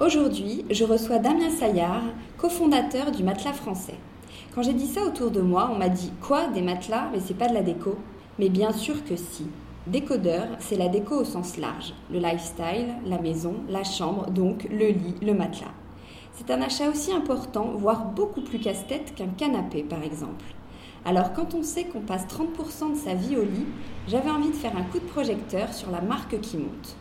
Aujourd'hui, je reçois Damien Saillard, cofondateur du Matelas français. Quand j'ai dit ça autour de moi, on m'a dit Quoi, des matelas? Mais c'est pas de la déco Mais bien sûr que si. Décodeur, c'est la déco au sens large. Le lifestyle, la maison, la chambre, donc le lit, le matelas. C'est un achat aussi important, voire beaucoup plus casse-tête qu'un canapé par exemple. Alors quand on sait qu'on passe 30% de sa vie au lit, j'avais envie de faire un coup de projecteur sur la marque qui monte.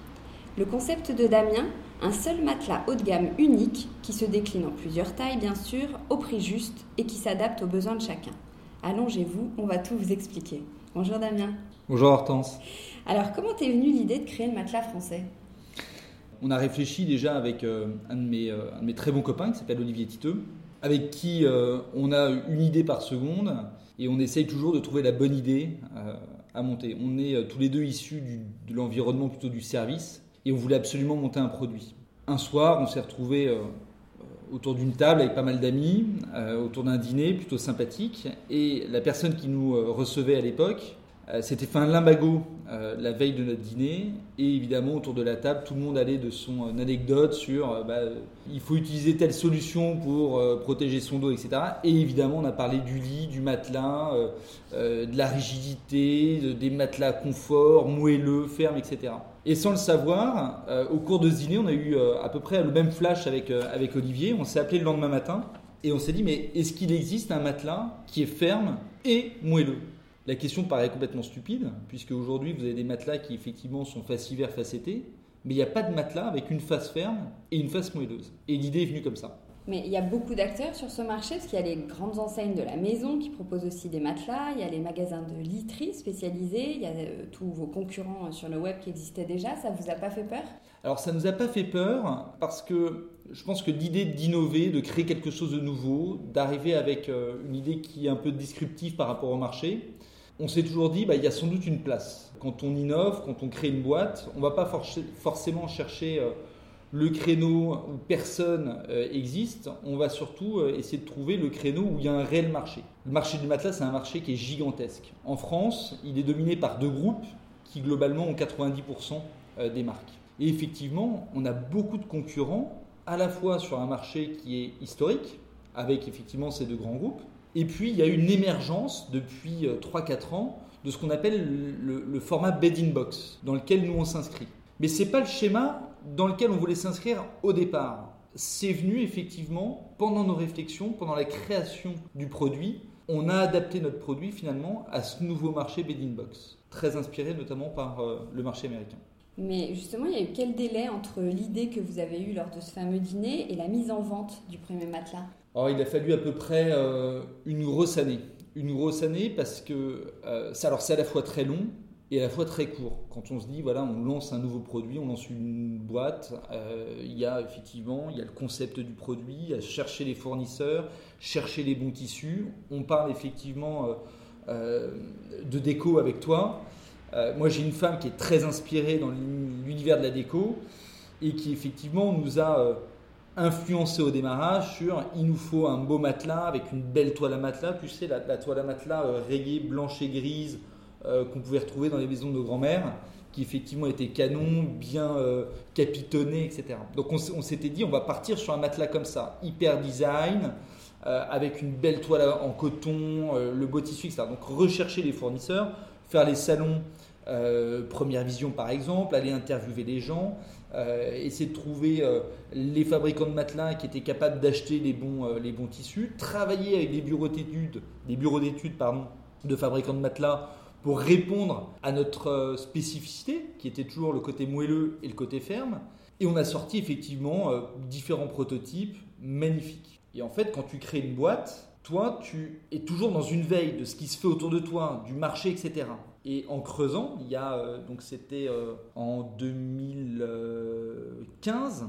Le concept de Damien, un seul matelas haut de gamme unique qui se décline en plusieurs tailles bien sûr, au prix juste et qui s'adapte aux besoins de chacun. Allongez-vous, on va tout vous expliquer. Bonjour Damien. Bonjour Hortense. Alors comment t'es venue l'idée de créer le matelas français? On a réfléchi déjà avec euh, un, de mes, euh, un, de mes, très bons copains qui s'appelle Olivier Titeux, avec qui euh, on a une idée par seconde et on essaye toujours de trouver la bonne idée à monter. On est tous les deux issus du, de l'environnement plutôt du service et on voulait absolument monter un produit. Un soir, on s'est retrouvé euh, autour d'une table avec pas mal d'amis, euh, autour d'un dîner plutôt sympathique, et la personne qui nous euh, recevait à l'époque euh, C'était fait un limbago euh, la veille de notre dîner. Et évidemment autour de la table tout le monde allait de son euh, anecdote sur bah, il faut utiliser telle solution pour protéger son dos etc et évidemment on a parlé du lit du matelas de la rigidité des matelas confort moelleux ferme etc et sans le savoir au cours de ce dîner on a eu à peu près le même flash avec, avec Olivier on s'est appelé le lendemain matin et on s'est dit mais est-ce qu'il existe un matelas qui est ferme et moelleux? La question paraît complètement stupide, puisque aujourd'hui vous avez des matelas qui effectivement sont face hiver, face été, mais il n'y a pas de matelas avec une face ferme et une face moelleuse. Et l'idée est venue comme ça. Mais il y a beaucoup d'acteurs sur ce marché, parce qu'il y a les grandes enseignes de la maison qui proposent aussi des matelas, il y a les magasins de literie spécialisés, il y a euh, tous vos concurrents euh, sur le web qui existaient déjà. Ça vous a pas fait peur? Alors ça nous a pas fait peur, parce que je pense que l'idée d'innover, de créer quelque chose de nouveau, d'arriver avec euh, une idée qui est un peu disruptive par rapport au marché, on s'est toujours dit, bah, il y a sans doute une place. Quand on innove, quand on crée une boîte, on ne va pas forcément chercher le créneau où personne euh, existe, on va surtout euh, essayer de trouver le créneau où il y a un réel marché. Le marché du matelas, c'est un marché qui est gigantesque. En France, il est dominé par deux groupes qui globalement ont 90% des marques. Et effectivement, on a beaucoup de concurrents, à la fois sur un marché qui est historique, avec effectivement ces deux grands groupes, et puis, il y a une émergence depuis 3-4 euh, ans de ce qu'on appelle le, format bed-in box, dans lequel nous on s'inscrit. Mais ce n'est pas le schéma dans lequel on voulait s'inscrire au départ. C'est venu effectivement pendant nos réflexions, pendant la création du produit. On a adapté notre produit finalement à ce nouveau marché bed-in box, très inspiré notamment par euh, le marché américain. Mais justement, il y a eu quel délai entre l'idée que vous avez eue lors de ce fameux dîner et la mise en vente du premier matelas? Alors, il a fallu à peu près euh, une grosse année. Une grosse année parce que euh, ça, alors c'est à la fois très long et à la fois très court. Quand on se dit, voilà, on lance un nouveau produit, on lance une boîte, euh, il y a effectivement, il y a le concept du produit, il y a chercher les fournisseurs, chercher les bons tissus. On parle effectivement euh, de déco avec toi. moi, j'ai une femme qui est très inspirée dans l'univers de la déco et qui effectivement nous a influencé au démarrage sur il nous faut un beau matelas avec une belle toile à matelas. Tu sais, la, toile à matelas euh, rayée blanche et grise euh, qu'on pouvait retrouver dans les maisons de nos grands-mères, qui effectivement était canon, bien euh, capitonné, etc. Donc on, s'était dit on va partir sur un matelas comme ça, hyper design. avec une belle toile en coton, le beau tissu, etc. Donc rechercher les fournisseurs, faire les salons Première Vision par exemple, aller interviewer les gens, euh, essayer de trouver euh, les fabricants de matelas qui étaient capables d'acheter les bons, euh, les bons tissus, travailler avec des bureaux d'études, des bureaux d'études pardon, de fabricants de matelas pour répondre à notre spécificité, qui était toujours le côté moelleux et le côté ferme. Et on a sorti effectivement différents prototypes magnifiques. Et en fait, quand tu crées une boîte, toi, tu es toujours dans une veille de ce qui se fait autour de toi, du marché, etc. Et en creusant, il y a, euh, donc c'était euh, en 2015,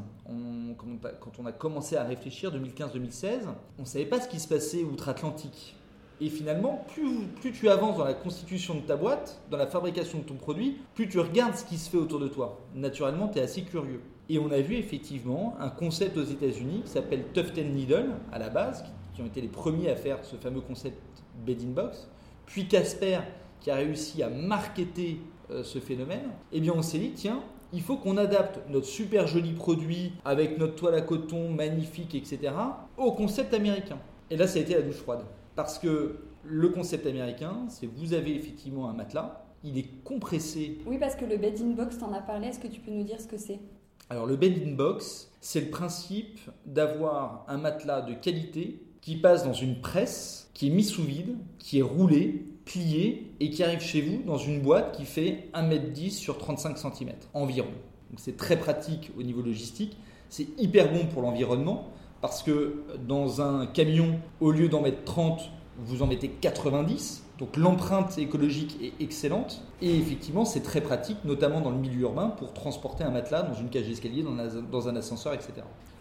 quand on a commencé à réfléchir, 2015-2016, on ne savait pas ce qui se passait outre-Atlantique. Et finalement, plus, tu avances dans la constitution de ta boîte, dans la fabrication de ton produit, plus tu regardes ce qui se fait autour de toi. Naturellement, tu es assez curieux. Et on a vu effectivement un concept aux États-Unis qui s'appelle Tufted Needle à la base, qui ont été les premiers à faire ce fameux concept bed in box. Puis Casper qui a réussi à marketer euh, ce phénomène, eh bien on s'est dit, tiens, il faut qu'on adapte notre super joli produit avec notre toile à coton magnifique, etc., au concept américain. Et là, ça a été la douche froide. Parce que le concept américain, c'est vous avez effectivement un matelas, il est compressé. Oui, parce que le bed in box, t'en as parlé, est-ce que tu peux nous dire ce que c'est? Alors le bed in box, c'est le principe d'avoir un matelas de qualité qui passe dans une presse, qui est mis sous vide, qui est roulé, plié et qui arrive chez vous dans une boîte qui fait 1m10 sur 35 cm environ. Donc c'est très pratique au niveau logistique, c'est hyper bon pour l'environnement parce que dans un camion, au lieu d'en mettre 30, vous en mettez 90. Donc l'empreinte écologique est excellente et effectivement c'est très pratique, notamment dans le milieu urbain, pour transporter un matelas dans une cage d'escalier, dans un ascenseur, etc.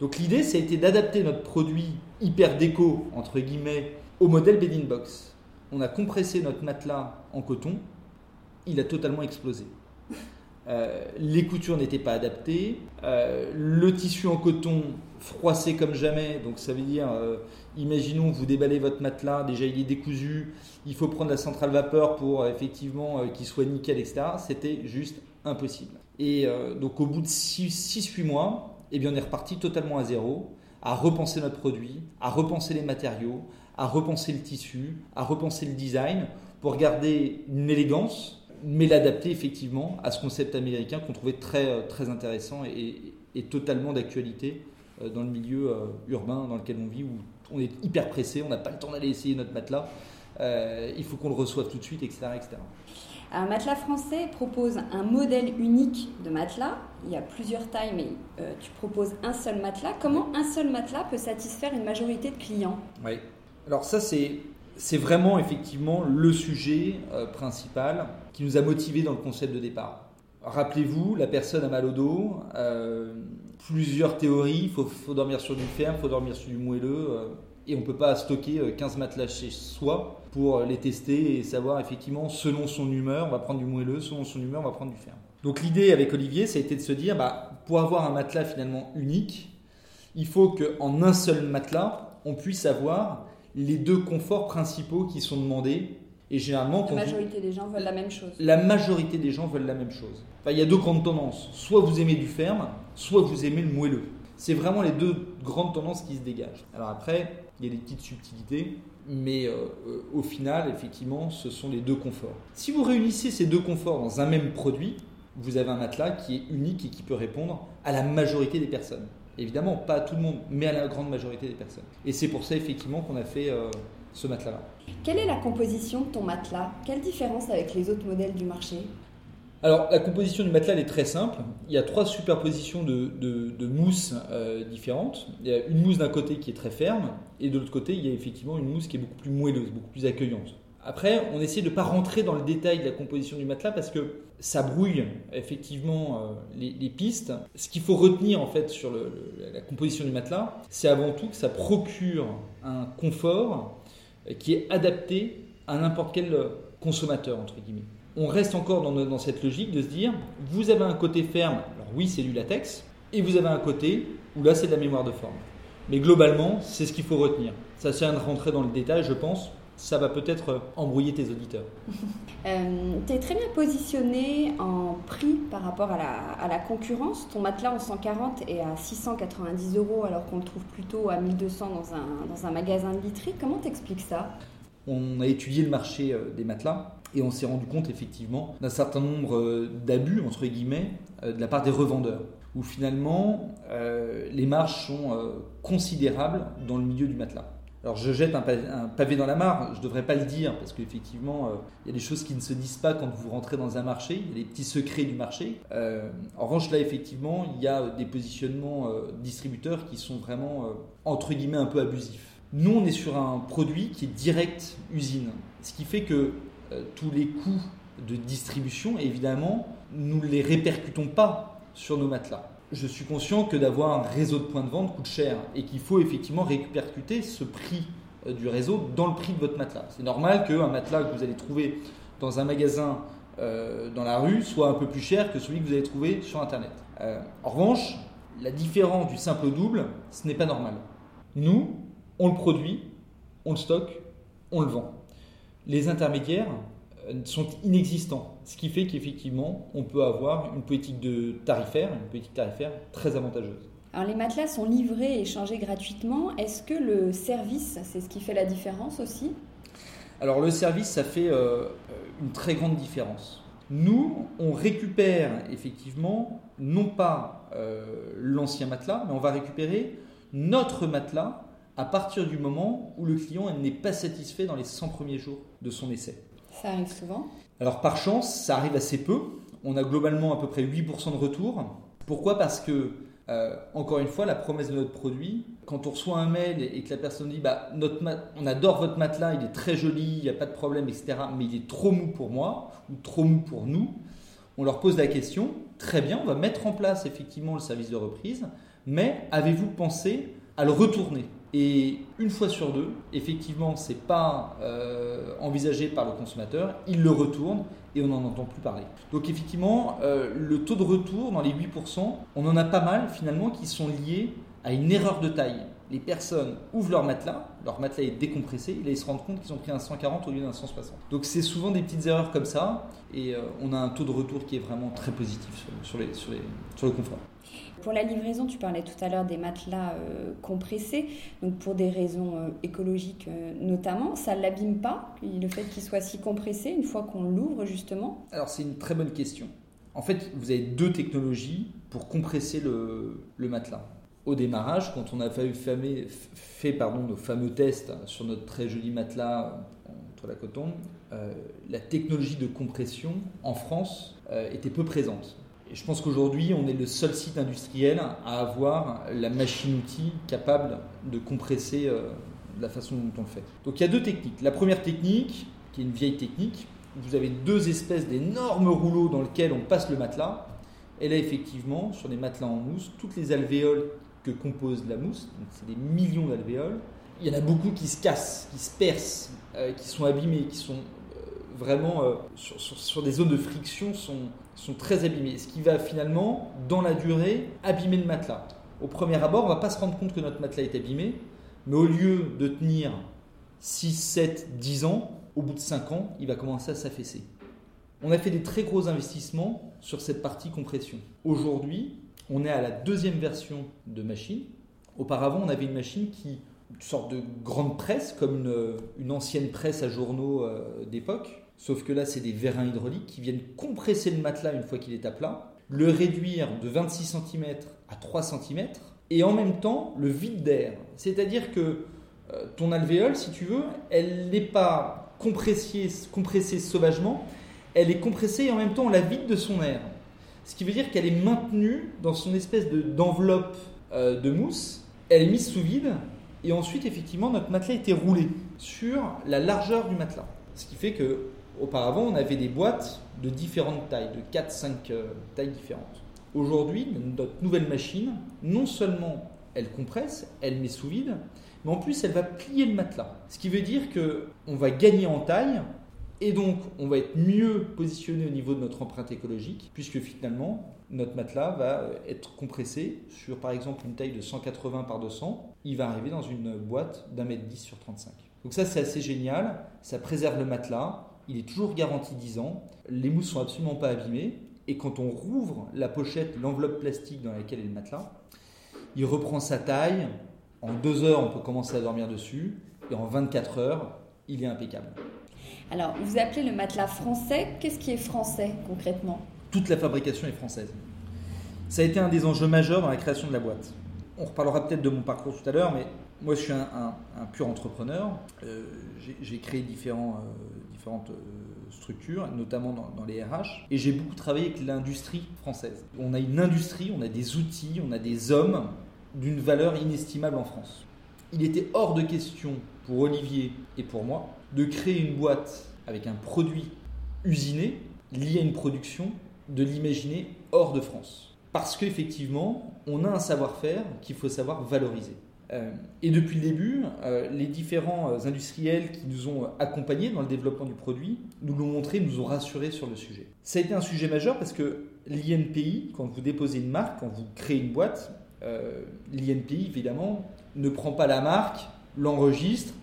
Donc l'idée, ça a été d'adapter notre produit hyper déco, entre guillemets, au modèle Bed Box. On a compressé notre matelas en coton, il a totalement explosé. Euh, les coutures n'étaient pas adaptées, euh, le tissu en coton froissé comme jamais, donc ça veut dire, euh, imaginons vous déballez votre matelas, déjà il est décousu, il faut prendre la centrale vapeur pour effectivement qu'il soit nickel, etc. C'était juste impossible. Et donc au bout de 6-8 mois, eh bien on est reparti totalement à zéro, à repenser notre produit, à repenser les matériaux, à repenser le tissu, à repenser le design pour garder une élégance mais l'adapter effectivement à ce concept américain qu'on trouvait très, euh, très intéressant et, totalement d'actualité euh, dans le milieu euh, urbain dans lequel on vit, où on est hyper pressé, on n'a pas le temps d'aller essayer notre matelas, il faut qu'on le reçoive tout de suite, etc. etc. Un matelas français propose un modèle unique de matelas. Il y a plusieurs tailles, mais tu proposes un seul matelas. Comment un seul matelas peut satisfaire une majorité de clients? Oui. Alors ça, c'est c'est vraiment effectivement le sujet euh, principal qui nous a motivés dans le concept de départ. Rappelez-vous, la personne a mal au dos, euh, plusieurs théories, il faut, dormir sur du ferme, il faut dormir sur du moelleux, euh, et on ne peut pas stocker 15 matelas chez soi pour les tester et savoir effectivement, selon son humeur, on va prendre du moelleux, selon son humeur, on va prendre du ferme. Donc l'idée avec Olivier, ça a été de se dire, bah, pour avoir un matelas finalement unique, il faut qu'en un seul matelas, on puisse avoir les deux conforts principaux qui sont demandés. Et généralement, la majorité des gens veulent la même chose. La majorité des gens veulent la même chose. il y a deux grandes tendances. Soit vous aimez du ferme, soit vous aimez le moelleux. C'est vraiment les deux grandes tendances qui se dégagent. Alors après, il y a des petites subtilités, mais euh, euh, au final, effectivement, ce sont les deux conforts. Si vous réunissez ces deux conforts dans un même produit, vous avez un matelas qui est unique et qui peut répondre à la majorité des personnes. Évidemment, pas à tout le monde, mais à la grande majorité des personnes. Et c'est pour ça, effectivement, qu'on a fait euh, ce matelas-là. Quelle est la composition de ton matelas? Quelle différence avec les autres modèles du marché? Alors, la composition du matelas elle est très simple. Il y a trois superpositions de, de, mousse euh, différentes. Il y a une mousse d'un côté qui est très ferme, et de l'autre côté, il y a effectivement une mousse qui est beaucoup plus moelleuse, beaucoup plus accueillante. Après, on essaie de ne pas rentrer dans le détail de la composition du matelas parce que ça brouille effectivement euh, les, pistes. Ce qu'il faut retenir en fait sur la composition du matelas, c'est avant tout que ça procure un confort qui est adapté à n'importe quel consommateur entre guillemets. On reste encore dans, dans cette logique de se dire, vous avez un côté ferme, alors oui c'est du latex, et vous avez un côté où là c'est de la mémoire de forme. Mais globalement, c'est ce qu'il faut retenir. Ça sert à rentrer dans le détail, je pense, ça va peut-être embrouiller tes auditeurs. Euh, tu es très bien positionné en prix par rapport à la, concurrence. Ton matelas en 140 est à 690 euros alors qu'on le trouve plutôt à 1200 dans un, dans un magasin de literie. Comment t'expliques ça? On a étudié le marché euh, des matelas et on s'est rendu compte effectivement d'un certain nombre euh, d'abus, entre guillemets, de la part des revendeurs où finalement les marges sont considérables dans le milieu du matelas. Alors je jette un pavé, dans la mare, je ne devrais pas le dire, parce qu'effectivement, euh, il y a des choses qui ne se disent pas quand vous rentrez dans un marché, il y a des petits secrets du marché. Euh, en revanche, là, effectivement, il y a des positionnements euh, distributeurs qui sont vraiment, entre guillemets, un peu abusifs. Nous, on est sur un produit qui est direct usine, ce qui fait que tous les coûts de distribution, évidemment, nous ne les répercutons pas sur nos matelas je suis conscient que d'avoir un réseau de points de vente coûte cher et qu'il faut effectivement répercuter ce prix euh, du réseau dans le prix de votre matelas. C'est normal qu'un matelas que vous allez trouver dans un magasin euh, dans la rue soit un peu plus cher que celui que vous allez trouver sur Internet. Euh, en revanche, la différence du simple au double, ce n'est pas normal. Nous, on le produit, on le stocke, on le vend. Les intermédiaires, euh, sont inexistants. Ce qui fait qu'effectivement, on peut avoir une politique de tarifaire, une politique tarifaire très avantageuse. Alors les matelas sont livrés et échangés gratuitement. Est-ce que le service, c'est ce qui fait la différence aussi? Alors le service, ça fait euh, une très grande différence. Nous, on récupère effectivement non pas euh, l'ancien matelas, mais on va récupérer notre matelas à partir du moment où le client n'est pas satisfait dans les 100 premiers jours de son essai. Ça arrive souvent? Alors par chance, ça arrive assez peu. On a globalement à peu près 8% de retour. Pourquoi? Parce que, euh, encore une fois, la promesse de notre produit, quand on reçoit un mail et que la personne dit bah, notre on adore votre matelas, il est très joli, il n'y a pas de problème, etc., mais il est trop mou pour moi, ou trop mou pour nous, on leur pose la question, très bien, on va mettre en place effectivement le service de reprise, mais avez-vous pensé à le retourner? Et une fois sur deux, effectivement, ce n'est pas euh, envisagé par le consommateur, il le retourne et on n'en entend plus parler. Donc effectivement, euh, le taux de retour dans les 8%, on en a pas mal finalement qui sont liés à une erreur de taille. Les personnes ouvrent leur matelas, leur matelas est décompressé, et là ils se rendent compte qu'ils ont pris un 140 au lieu d'un 160. Donc c'est souvent des petites erreurs comme ça, et euh, on a un taux de retour qui est vraiment très positif sur, sur le confort. Pour la livraison, tu parlais tout à l'heure des matelas euh, compressés, donc pour des raisons euh, écologiques euh, notamment, ça ne l'abîme pas, le fait qu'il soit si compressé une fois qu'on l'ouvre justement? Alors c'est une très bonne question. En fait, vous avez deux technologies pour compresser le, matelas. Au démarrage, quand on a fait, pardon, nos fameux tests sur notre très joli matelas entre la coton, la technologie de compression en France était peu présente. Et je pense qu'aujourd'hui, on est le seul site industriel à avoir la machine-outil capable de compresser euh, la façon dont on le fait. Donc il y a deux techniques. La première technique, qui est une vieille technique, vous avez deux espèces d'énormes rouleaux dans lesquels on passe le matelas. Et là, effectivement, sur les matelas en mousse, toutes les alvéoles que compose la mousse, donc c'est des millions d'alvéoles, il y en a beaucoup qui se cassent, qui se percent, euh, qui sont abîmées, qui sont vraiment euh, sur, des zones de friction sont, sont très abîmées. Ce qui va finalement, dans la durée, abîmer le matelas. Au premier abord, on ne va pas se rendre compte que notre matelas est abîmé, mais au lieu de tenir 6, 7, 10 ans, au bout de 5 ans, il va commencer à s'affaisser. On a fait des très gros investissements sur cette partie compression. Aujourd'hui, on est à la deuxième version de machine. Auparavant, on avait une machine qui, une sorte de grande presse, comme une, ancienne presse à journaux euh, d'époque, Sauf que là, c'est des vérins hydrauliques qui viennent compresser le matelas une fois qu'il est à plat, le réduire de 26 cm à 3 cm, et en même temps le vide d'air. C'est-à-dire que euh, ton alvéole, si tu veux, elle n'est pas compressée, compressée sauvagement, elle est compressée et en même temps on la vide de son air. Ce qui veut dire qu'elle est maintenue dans son espèce d'enveloppe euh, de mousse, elle est mise sous vide, et ensuite effectivement notre matelas était roulé sur la largeur du matelas. Ce qui fait que auparavant, on avait des boîtes de différentes tailles, de 4-5 tailles différentes. Aujourd'hui, notre nouvelle machine, non seulement elle compresse, elle met sous vide, mais en plus elle va plier le matelas. Ce qui veut dire que on va gagner en taille et donc on va être mieux positionné au niveau de notre empreinte écologique, puisque finalement notre matelas va être compressé sur par exemple une taille de 180 par 200, il va arriver dans une boîte d'un mètre 10 sur 35. Donc ça c'est assez génial, ça préserve le matelas, il est toujours garanti 10 ans, les mousses sont absolument pas abîmées, et quand on rouvre la pochette, l'enveloppe plastique dans laquelle est le matelas, il reprend sa taille. En deux heures, on peut commencer à dormir dessus. Et en 24 heures, il est impeccable. Alors, vous appelez le matelas français. Qu'est-ce qui est français concrètement? Toute la fabrication est française. Ça a été un des enjeux majeurs dans la création de la boîte. On reparlera peut-être de mon parcours tout à l'heure, mais moi je suis un, pur entrepreneur. Euh, j'ai créé euh, différentes euh, structures, notamment dans, les RH, et j'ai beaucoup travaillé avec l'industrie française. On a une industrie, on a des outils, on a des hommes d'une valeur inestimable en France. Il était hors de question pour Olivier et pour moi de créer une boîte avec un produit usiné, lié à une production, de l'imaginer hors de France. Parce qu'effectivement, on a un savoir-faire qu'il faut savoir valoriser. Euh, et depuis le début, euh, les différents euh, industriels qui nous ont accompagnés dans le développement du produit nous l'ont montré, nous ont rassurés sur le sujet. Ça a été un sujet majeur parce que l'INPI, quand vous déposez une marque, quand vous créez une boîte, l'INPI, évidemment, ne prend pas la marque, l'enregistre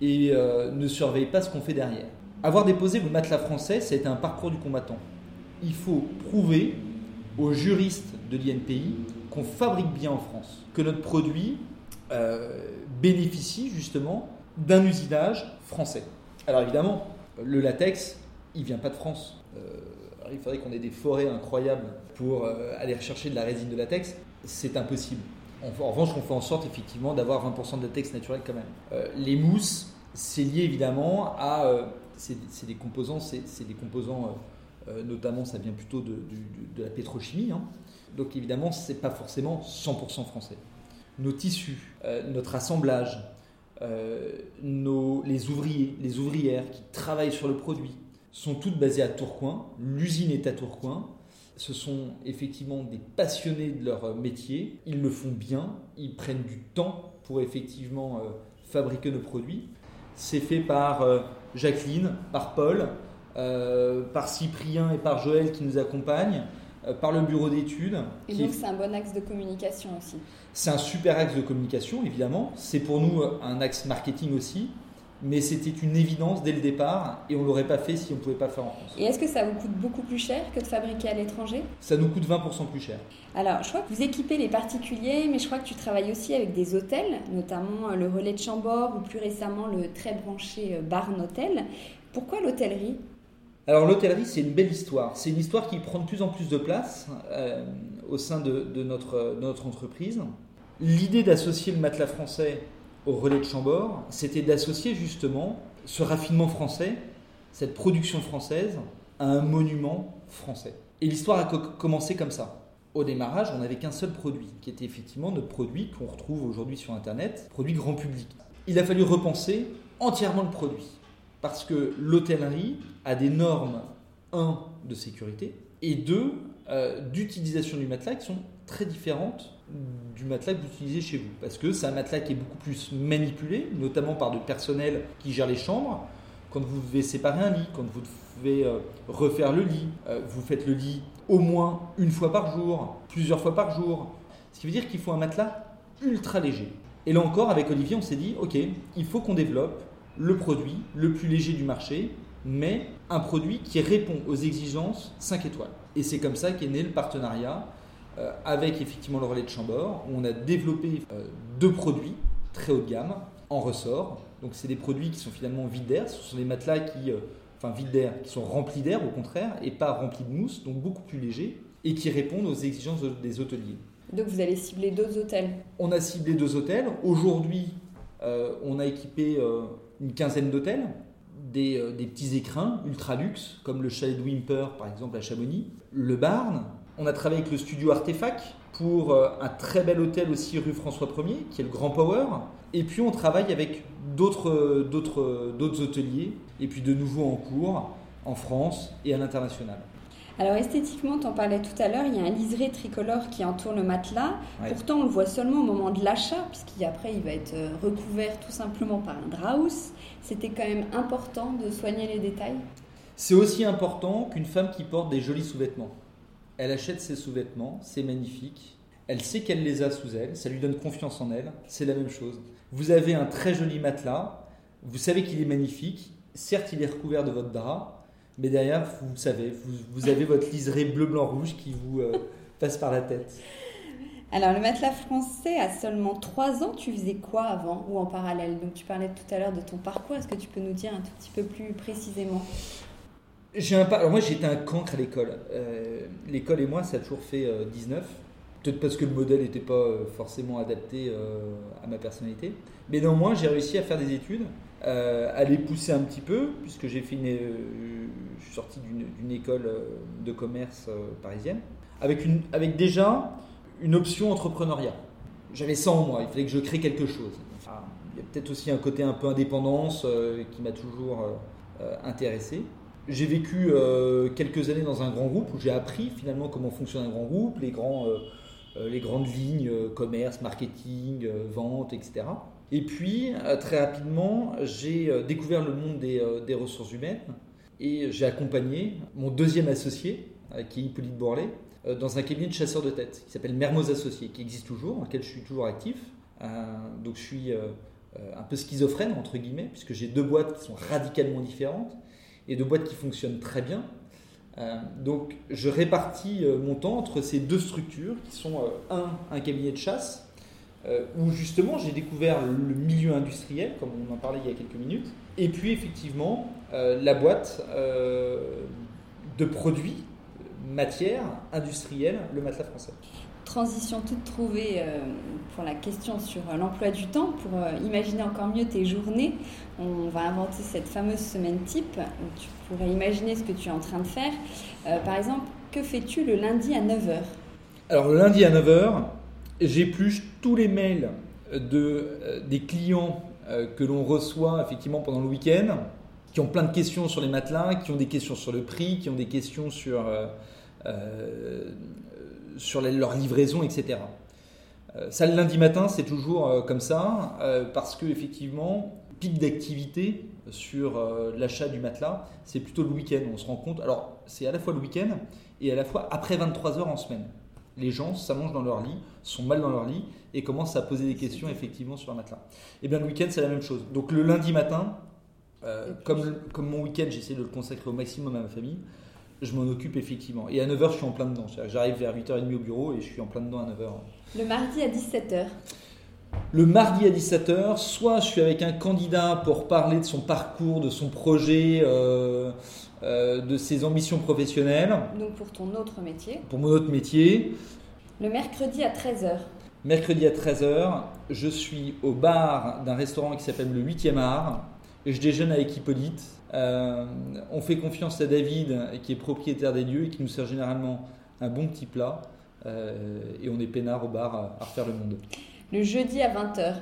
et ne surveille pas ce qu'on fait derrière. Avoir déposé le matelas français, ça a été un parcours du combattant. Il faut prouver aux juristes de l'INPI qu'on fabrique bien en France, que notre produit bénéficie justement d'un usinage français. Alors évidemment, le latex, il vient pas de France. Euh, il faudrait qu'on ait des forêts incroyables pour euh, aller rechercher de la résine de latex. C'est impossible. En, revanche, on fait en sorte effectivement d'avoir 20% de latex naturel quand même. les mousses, c'est lié évidemment à... c'est des composants, c'est des composants, notamment ça vient plutôt de, la pétrochimie. Hein. Donc évidemment, c'est pas forcément 100% français nos tissus, euh, notre assemblage, euh, nos, les ouvriers, les ouvrières qui travaillent sur le produit sont toutes basées à Tourcoing. L'usine est à Tourcoing. Ce sont effectivement des passionnés de leur métier. Ils le font bien. Ils prennent du temps pour effectivement euh, fabriquer nos produits. C'est fait par Jacqueline, par Paul, par Cyprien et par Joël qui nous accompagnent. Euh, par le bureau d'études. Et donc c'est un bon axe de communication aussi. C'est un super axe de communication, évidemment. C'est pour nous euh, un axe marketing aussi. Mais c'était une évidence dès le départ et on ne l'aurait pas fait si on ne pouvait pas le faire en France. Et est-ce que ça vous coûte beaucoup plus cher que de fabriquer à l'étranger? Ça nous coûte 20% plus cher. Alors, je crois que vous équipez les particuliers, mais je crois que tu travailles aussi avec des hôtels, notamment euh, le Relais de Chambord ou plus récemment le très branché Barn Hotel. Pourquoi l'hôtellerie? Alors l'hôtellerie, c'est une belle histoire. C'est une histoire qui prend de plus en plus de place euh, au sein de, notre, notre, entreprise. L'idée d'associer le matelas français au relais de Chambord, c'était d'associer justement ce raffinement français, cette production française, à un monument français. Et l'histoire a commencé comme ça. Au démarrage, on n'avait qu'un seul produit, qui était effectivement notre produit qu'on retrouve aujourd'hui sur Internet, produit grand public. Il a fallu repenser entièrement le produit parce que l'hôtellerie a des normes, un, de sécurité, et deux, euh, d'utilisation du matelas qui sont très différentes du matelas que vous utilisez chez vous. Parce que c'est un matelas qui est beaucoup plus manipulé, notamment par le personnel qui gère les chambres. Quand vous devez séparer un lit, quand vous devez euh, refaire le lit, euh, vous faites le lit au moins une fois par jour, plusieurs fois par jour. Ce qui veut dire qu'il faut un matelas ultra léger. Et là encore, avec Olivier, on s'est dit, ok, il faut qu'on développe le produit le plus léger du marché, mais un produit qui répond aux exigences 5 étoiles. Et c'est comme ça qu'est né le partenariat euh, avec effectivement le relais de Chambord, où on a développé euh, deux produits très haut de gamme en ressort. Donc c'est des produits qui sont finalement vides d'air, ce sont des matelas qui, euh, enfin vides d'air, qui sont remplis d'air au contraire, et pas remplis de mousse, donc beaucoup plus légers, et qui répondent aux exigences des hôteliers. Donc vous allez cibler deux hôtels? On a ciblé deux hôtels. Aujourd'hui, on a équipé une quinzaine d'hôtels, euh, des, petits écrins ultra luxe, comme le chalet de Wimper par exemple à Chamonix, le Barn, On a travaillé avec le studio Artefact pour euh, un très bel hôtel aussi rue François 1er, qui est le Grand Power. Et puis on travaille avec d'autres, hôteliers, et puis de nouveau en cours, en France et à l'international. Alors esthétiquement, tu en parlais tout à l'heure, il y a un liseré tricolore qui entoure le matelas. Pourtant, on le voit seulement au moment de l'achat, puisqu'après, il va être euh, recouvert tout simplement par un draus. C'était quand même important de soigner les détails C'est aussi important qu'une femme qui porte des jolis sous-vêtements. Elle achète ses sous-vêtements, c'est magnifique. Elle sait qu'elle les a sous elle, ça lui donne confiance en elle. C'est la même chose. Vous avez un très joli matelas, vous savez qu'il est magnifique. Certes, il est recouvert de votre drap, mais derrière, vous savez, vous, avez votre liseré bleu, blanc, rouge qui vous euh, passe par la tête. Alors, le matelas français a seulement 3 ans. Tu faisais quoi avant ou en parallèle? Donc, tu parlais tout à l'heure de ton parcours. Est-ce que tu peux nous dire un tout petit peu plus précisément? J'ai un Alors, moi, j'étais un cancre à l'école. Euh, l'école et moi, ça a toujours fait 19. Euh, Peut-être parce que le modèle n'était pas forcément adapté à ma personnalité. Mais néanmoins, j'ai réussi à faire des études euh, à les pousser un petit peu, puisque j'ai fait euh, je suis sorti d'une école euh, de commerce parisienne, avec, une, avec déjà une option entrepreneuriat. J'avais ça en moi, il fallait que je crée quelque chose. il y a peut-être aussi un côté un peu indépendance qui m'a toujours intéressé. J'ai vécu quelques années dans un grand groupe où j'ai appris finalement comment fonctionne un grand groupe, les, grands, les grandes lignes, commerce, marketing, vente, etc. Et puis, euh, très rapidement, j'ai euh, découvert le monde euh, des, ressources humaines et j'ai accompagné mon deuxième associé, qui est Hippolyte Borlet, dans un cabinet de chasseurs de tête qui s'appelle Mermoz Associés, qui existe toujours, dans lequel je suis toujours actif. donc je suis un peu schizophrène, entre guillemets, puisque j'ai deux boîtes qui sont radicalement différentes et deux boîtes qui fonctionnent très bien. donc je répartis mon temps entre ces deux structures qui sont un, un cabinet de chasse euh, où justement j'ai découvert le milieu industriel, comme on en parlait il y a quelques minutes, et puis effectivement euh, la boîte euh, de produits, matières industrielles, le matelas français. Transition toute trouvée pour la question sur l'emploi du temps. Pour imaginer encore mieux tes journées, on va inventer cette fameuse semaine type où tu pourrais imaginer ce que tu es en train de faire. par exemple, que fais-tu le lundi à 9h Alors le lundi à 9h, j'épluche tous les mails de, euh, des clients euh, que l'on reçoit effectivement pendant le week-end, qui ont plein de questions sur les matelas, qui ont des questions sur le prix, qui ont des questions sur, euh, leur livraison, etc. ça, le lundi matin, c'est toujours comme ça, parce que effectivement, pic d'activité sur l'achat du matelas, c'est plutôt le week-end. On se rend compte, alors c'est à la fois le week-end et à la fois après 23 heures en semaine les gens s'allongent dans leur lit, sont mal dans leur lit et commencent à poser des questions effectivement sur un matelas. Et eh bien le week-end, c'est la même chose. Donc le lundi matin, euh, comme, comme mon week-end, j'essaie de le consacrer au maximum à ma famille, je m'en occupe effectivement. Et à 9h, je suis en plein dedans. J'arrive vers 8h30 au bureau et je suis en plein dedans à 9h. Le mardi à 17h le mardi à 17h, soit je suis avec un candidat pour parler de son parcours, de son projet, euh, euh, de ses ambitions professionnelles. Donc pour ton autre métier Pour mon autre métier. Le mercredi à 13h Mercredi à 13h, je suis au bar d'un restaurant qui s'appelle le 8e art. Et je déjeune avec Hippolyte. Euh, on fait confiance à David, qui est propriétaire des lieux et qui nous sert généralement un bon petit plat. Euh, et on est peinard au bar à refaire le monde. Le jeudi à 20h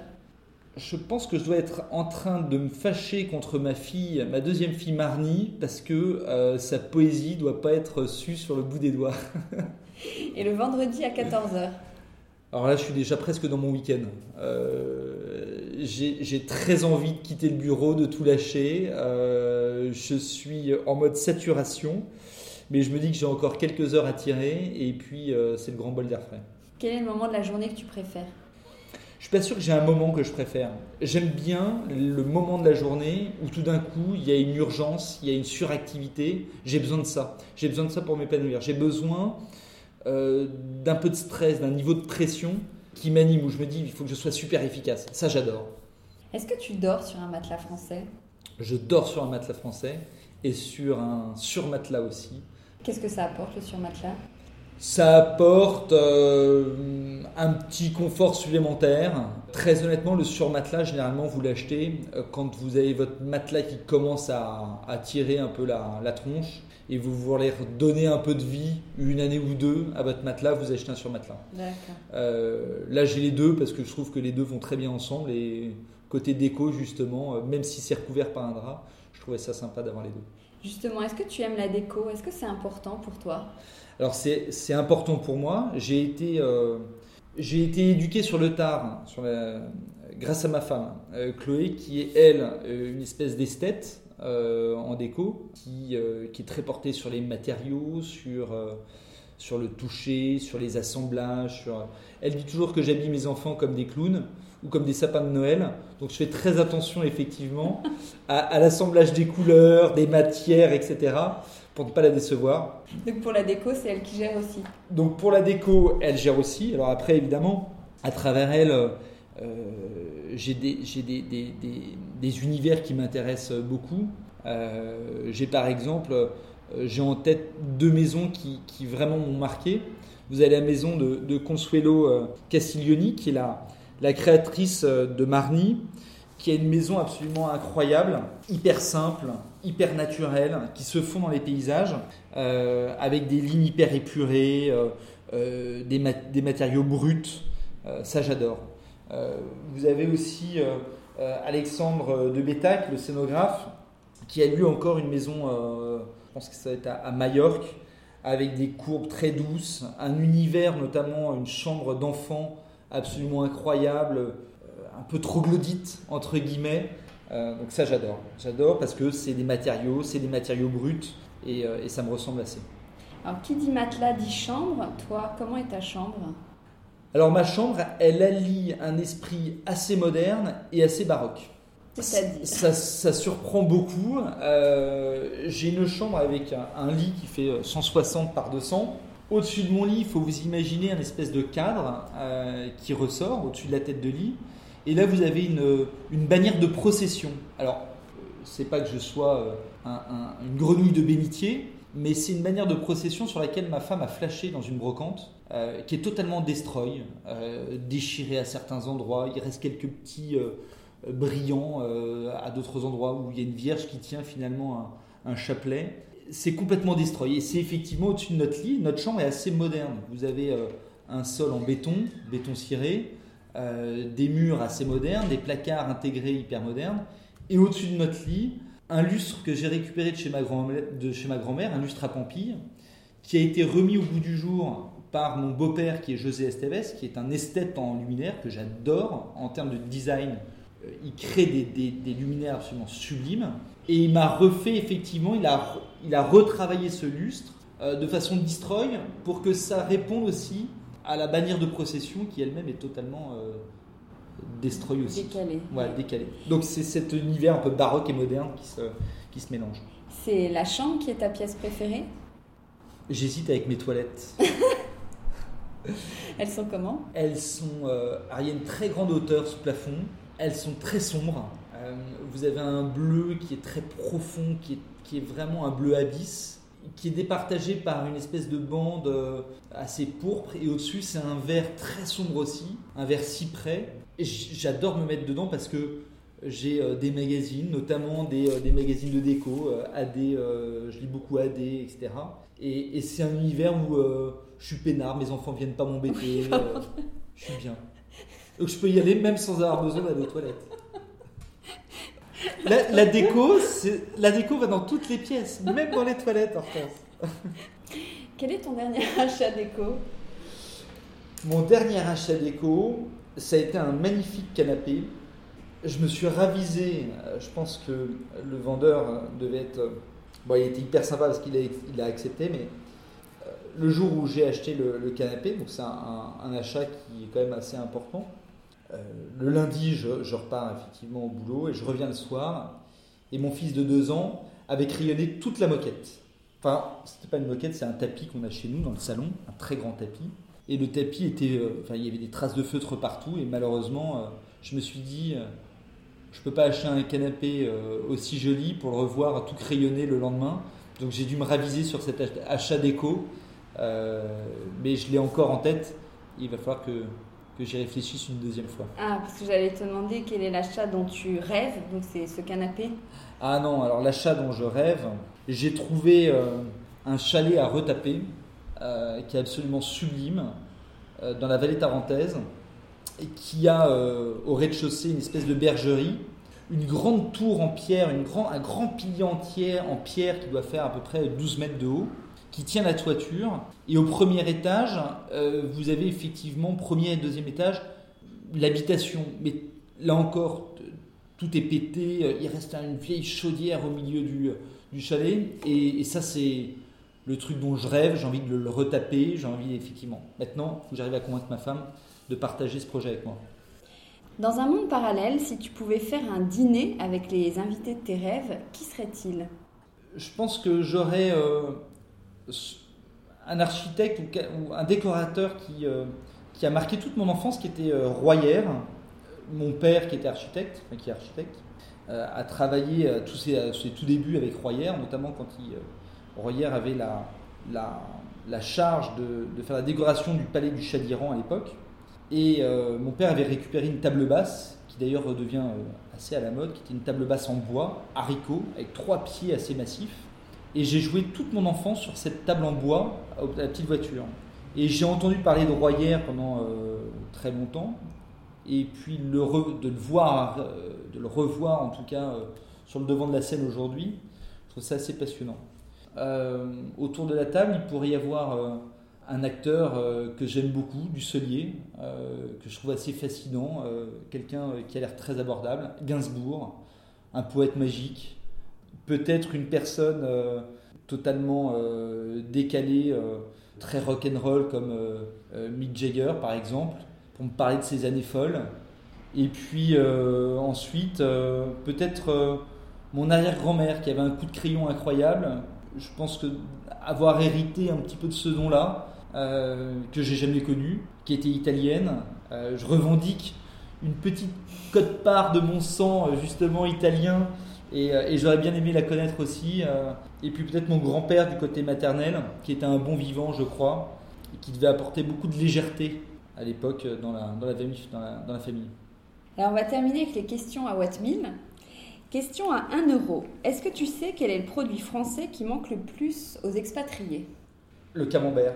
je pense que je dois être en train de me fâcher contre ma fille, ma deuxième fille Marnie, parce que euh, sa poésie doit pas être sue sur le bout des doigts. Et le vendredi à 14h Alors là, je suis déjà presque dans mon week-end. Euh, j'ai très envie de quitter le bureau, de tout lâcher. Euh, je suis en mode saturation, mais je me dis que j'ai encore quelques heures à tirer, et puis c'est le grand bol d'air frais. Quel est le moment de la journée que tu préfères? Je suis pas sûr que j'ai un moment que je préfère. J'aime bien le moment de la journée où tout d'un coup il y a une urgence, il y a une suractivité. J'ai besoin de ça. J'ai besoin de ça pour m'épanouir. J'ai besoin euh, d'un peu de stress, d'un niveau de pression qui m'anime, où je me dis il faut que je sois super efficace. Ça j'adore. Est-ce que tu dors sur un matelas français? Je dors sur un matelas français et sur un surmatelas aussi. Qu'est-ce que ça apporte le surmatelas? Ça apporte euh, un petit confort supplémentaire. Très honnêtement, le surmatelas, généralement, vous l'achetez euh, quand vous avez votre matelas qui commence à, tirer un peu la, la, tronche et vous voulez redonner un peu de vie, une année ou deux, à votre matelas, vous achetez un surmatelas. Euh, là, j'ai les deux parce que je trouve que les deux vont très bien ensemble et côté déco, justement, euh, même si c'est recouvert par un drap, je trouvais ça sympa d'avoir les deux. Justement, est-ce que tu aimes la déco? Est-ce que c'est important pour toi? Alors c'est important pour moi. J'ai été, euh, été éduqué sur le tard sur grâce à ma femme, euh, Chloé, qui est elle euh, une espèce d'esthète en déco, qui, qui, est très portée sur les matériaux, sur, sur le toucher, sur les assemblages. Elle dit toujours que j'habille mes enfants comme des clowns ou comme des sapins de Noël. Donc je fais très attention effectivement à l'assemblage des couleurs, des matières, etc pour ne pas la décevoir. Donc pour la déco, c'est elle qui gère aussi. Donc pour la déco, elle gère aussi. Alors après, évidemment, à travers elle, euh, j'ai des, des, des, des, univers qui m'intéressent beaucoup. Euh, j'ai par exemple, euh, j'ai en tête deux maisons qui, qui vraiment m'ont marqué. Vous avez la maison de, de Consuelo Castiglioni, qui est la, la créatrice de Marni, qui a une maison absolument incroyable, hyper simple, hyper naturelle, qui se fond dans les paysages, euh, avec des lignes hyper épurées, euh, euh, des, matériaux bruts. ça, j'adore. vous avez aussi Alexandre de Bétac, le scénographe, qui a lu encore une maison, je pense que ça va à, à Majorque, avec des courbes très douces, un univers, notamment une chambre d'enfant absolument incroyable un peu troglodyte, entre guillemets. Euh, donc ça, j'adore. J'adore parce que c'est des matériaux, c'est des matériaux bruts et, euh, et, ça me ressemble assez. Alors, qui dit matelas dit chambre. Toi, comment est ta chambre? Alors, ma chambre, elle allie un esprit assez moderne et assez baroque. C'est-à-dire? Ça, ça, surprend beaucoup. Euh, j'ai une chambre avec un, un, lit qui fait 160 par 200. Au-dessus de mon lit, il faut vous imaginer un espèce de cadre qui ressort au-dessus de la tête de lit. Et là, vous avez une, une bannière de procession. Alors, c'est pas que je sois euh, une grenouille de bénitier, mais c'est une bannière de procession sur laquelle ma femme a flashé dans une brocante, euh, qui est totalement destroy, euh, déchirée à certains endroits. Il reste quelques petits brillants à d'autres endroits où il y a une vierge qui tient finalement un, un chapelet. C'est complètement destroy. Et c'est effectivement au-dessus de notre lit. Notre chambre est assez moderne. Vous avez un sol en béton, béton ciré. Euh, des murs assez modernes, des placards intégrés hyper modernes, et au-dessus de notre lit, un lustre que j'ai récupéré de chez ma grand-mère, un lustre à pampille, qui a été remis au bout du jour par mon beau-père qui est José Esteves, qui est un esthète en luminaire que j'adore en termes de design. Euh, il crée des, luminaires absolument sublimes. Et il m'a refait, effectivement, il a, il a retravaillé ce lustre euh, de façon destroy pour que ça réponde aussi à la bannière de procession qui elle-même est totalement euh, destroy aussi. Décalée. Ouais, décalée. Donc c'est cet univers un peu baroque et moderne qui se, qui se mélange. C'est la chambre qui est ta pièce préférée? J'hésite avec mes toilettes. Elles sont comment? Elles sont. Euh, il y a une très grande hauteur sous plafond. Elles sont très sombres. Euh, vous avez un bleu qui est très profond, qui est, qui est vraiment un bleu abysse qui est départagé par une espèce de bande euh, assez pourpre et au-dessus c'est un vert très sombre aussi, un vert cyprès. Et j'adore me mettre dedans parce que j'ai euh, des magazines, notamment des, euh, des, magazines de déco, AD, je lis beaucoup AD, etc. Et, et c'est un univers où je suis peinard, mes enfants viennent pas m'embêter, je suis bien. Donc je peux y aller même sans avoir besoin d'aller aux toilettes. La, déco, la déco va dans toutes les pièces, même dans les toilettes en France. Quel est ton dernier achat déco? Mon dernier achat déco, ça a été un magnifique canapé. Je me suis ravisé. Je pense que le vendeur devait être. Bon, il était hyper sympa parce qu'il a, il a accepté, mais euh, le jour où j'ai acheté le, canapé, donc c'est un, achat qui est quand même assez important. Euh, le lundi, je, repars effectivement au boulot et je reviens le soir. Et mon fils de deux ans avait crayonné toute la moquette. Enfin, c'était pas une moquette, c'est un tapis qu'on a chez nous dans le salon, un très grand tapis. Et le tapis était, euh, enfin, il y avait des traces de feutre partout. Et malheureusement, euh, je me suis dit, je peux pas acheter un canapé aussi joli pour le revoir tout crayonné le lendemain. Donc j'ai dû me raviser sur cet achat déco mais je l'ai encore en tête. Il va falloir que, que j'y réfléchisse une deuxième fois. Ah, parce que j'allais te demander quel est l'achat dont tu rêves, donc c'est ce canapé Ah non, alors l'achat dont je rêve, j'ai trouvé un chalet à retaper qui est absolument sublime dans la vallée tarentaise et qui a au rez-de-chaussée une espèce de bergerie une grande tour en pierre, une grand, un grand pilier entier en pierre qui doit faire à peu près 12 mètres de haut, qui tient la toiture. Et au premier étage, euh, vous avez effectivement, premier et deuxième étage, l'habitation. Mais là encore, tout est pété, il reste une vieille chaudière au milieu du, du chalet. Et, ça, c'est le truc dont je rêve, j'ai envie de le, retaper, j'ai envie effectivement. Maintenant, il faut que j'arrive à convaincre ma femme de partager ce projet avec moi. Dans un monde parallèle, si tu pouvais faire un dîner avec les invités de tes rêves, qui serait-il? Je pense que j'aurais euh, un architecte ou, un décorateur qui, euh, qui a marqué toute mon enfance, qui était euh, Royer. Mon père, qui était architecte, qui est architecte, a travaillé tous ses, tout débuts avec Royer, notamment quand il, Royer avait la, la, la charge de, de, faire la décoration du palais du Shah d'Iran à l'époque. Et euh, mon père avait récupéré une table basse, qui d'ailleurs redevient euh, assez à la mode, qui était une table basse en bois, haricot, avec trois pieds assez massifs. Et j'ai joué toute mon enfance sur cette table en bois, à la petite voiture. Et j'ai entendu parler de Royer pendant euh, très longtemps. Et puis de le voir, de le revoir en tout cas sur le devant de la scène aujourd'hui, je trouve ça assez passionnant. autour de la table, il pourrait y avoir un acteur euh, que j'aime beaucoup, du euh, que je trouve assez fascinant, euh, quelqu'un qui a l'air très abordable, Gainsbourg, un poète magique, peut-être une personne totalement décalée, très rock'n'roll comme Mick Jagger par exemple, pour me parler de ses années folles. Et puis ensuite, peut-être mon arrière-grand-mère qui avait un coup de crayon incroyable. Je pense que avoir hérité un petit peu de ce don-là, euh, que j'ai jamais connue, qui était italienne. Euh, je revendique une petite cote-part de mon sang euh, justement italien et, j'aurais bien aimé la connaître aussi. et puis peut-être mon grand-père du côté maternel, qui était un bon vivant, je crois, et qui devait apporter beaucoup de légèreté à l'époque dans la, dans, la famille, dans, la, famille. Alors on va terminer avec les questions à Wattmill. Question à 1 euro. Est-ce que tu sais quel est le produit français qui manque le plus aux expatriés? Le camembert.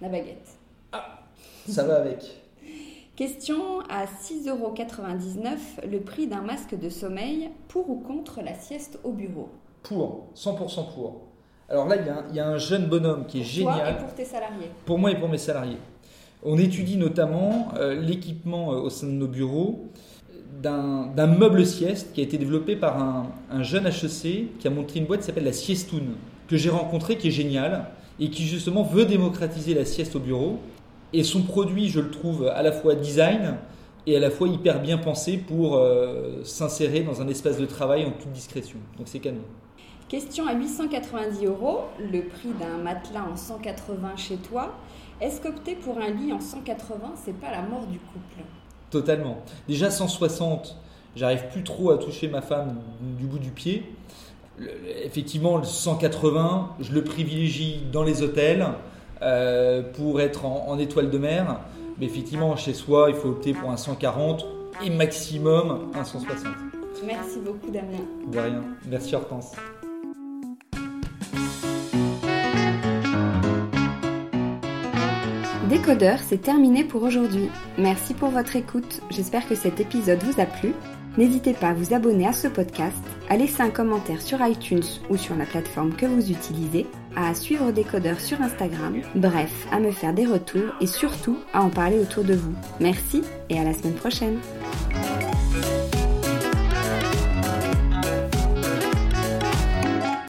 La baguette. Ah, ça va avec. Question à 6,99€ le prix d'un masque de sommeil pour ou contre la sieste au bureau? Pour, 100% pour. Alors là, il y, a un jeune bonhomme qui est génial. Toi et pour tes salariés? Pour moi et pour mes salariés. On étudie notamment euh, l'équipement euh, au sein de nos bureaux d'un meuble sieste qui a été développé par un, un jeune HEC qui a montré une boîte qui s'appelle la Siestoun, que j'ai rencontré, qui est génial et qui justement veut démocratiser la sieste au bureau. Et son produit, je le trouve à la fois design et à la fois hyper bien pensé pour euh, s'insérer dans un espace de travail en toute discrétion. Donc c'est canon. Question à 890 euros, le prix d'un matelas en 180 chez toi. Est-ce qu'opter pour un lit en 180, c'est pas la mort du couple? Totalement. Déjà 160, j'arrive plus trop à toucher ma femme du bout du pied effectivement, le 180, je le privilégie dans les hôtels euh, pour être en, étoile de mer. Mais effectivement, chez soi, il faut opter pour un 140 et maximum un 160. Merci beaucoup, Damien. De rien. Merci, Hortense. Décodeur, c'est terminé pour aujourd'hui. Merci pour votre écoute. J'espère que cet épisode vous a plu. N'hésitez pas à vous abonner à ce podcast, à laisser un commentaire sur iTunes ou sur la plateforme que vous utilisez, à suivre Décodeur sur Instagram, bref, à me faire des retours et surtout à en parler autour de vous. Merci et à la semaine prochaine.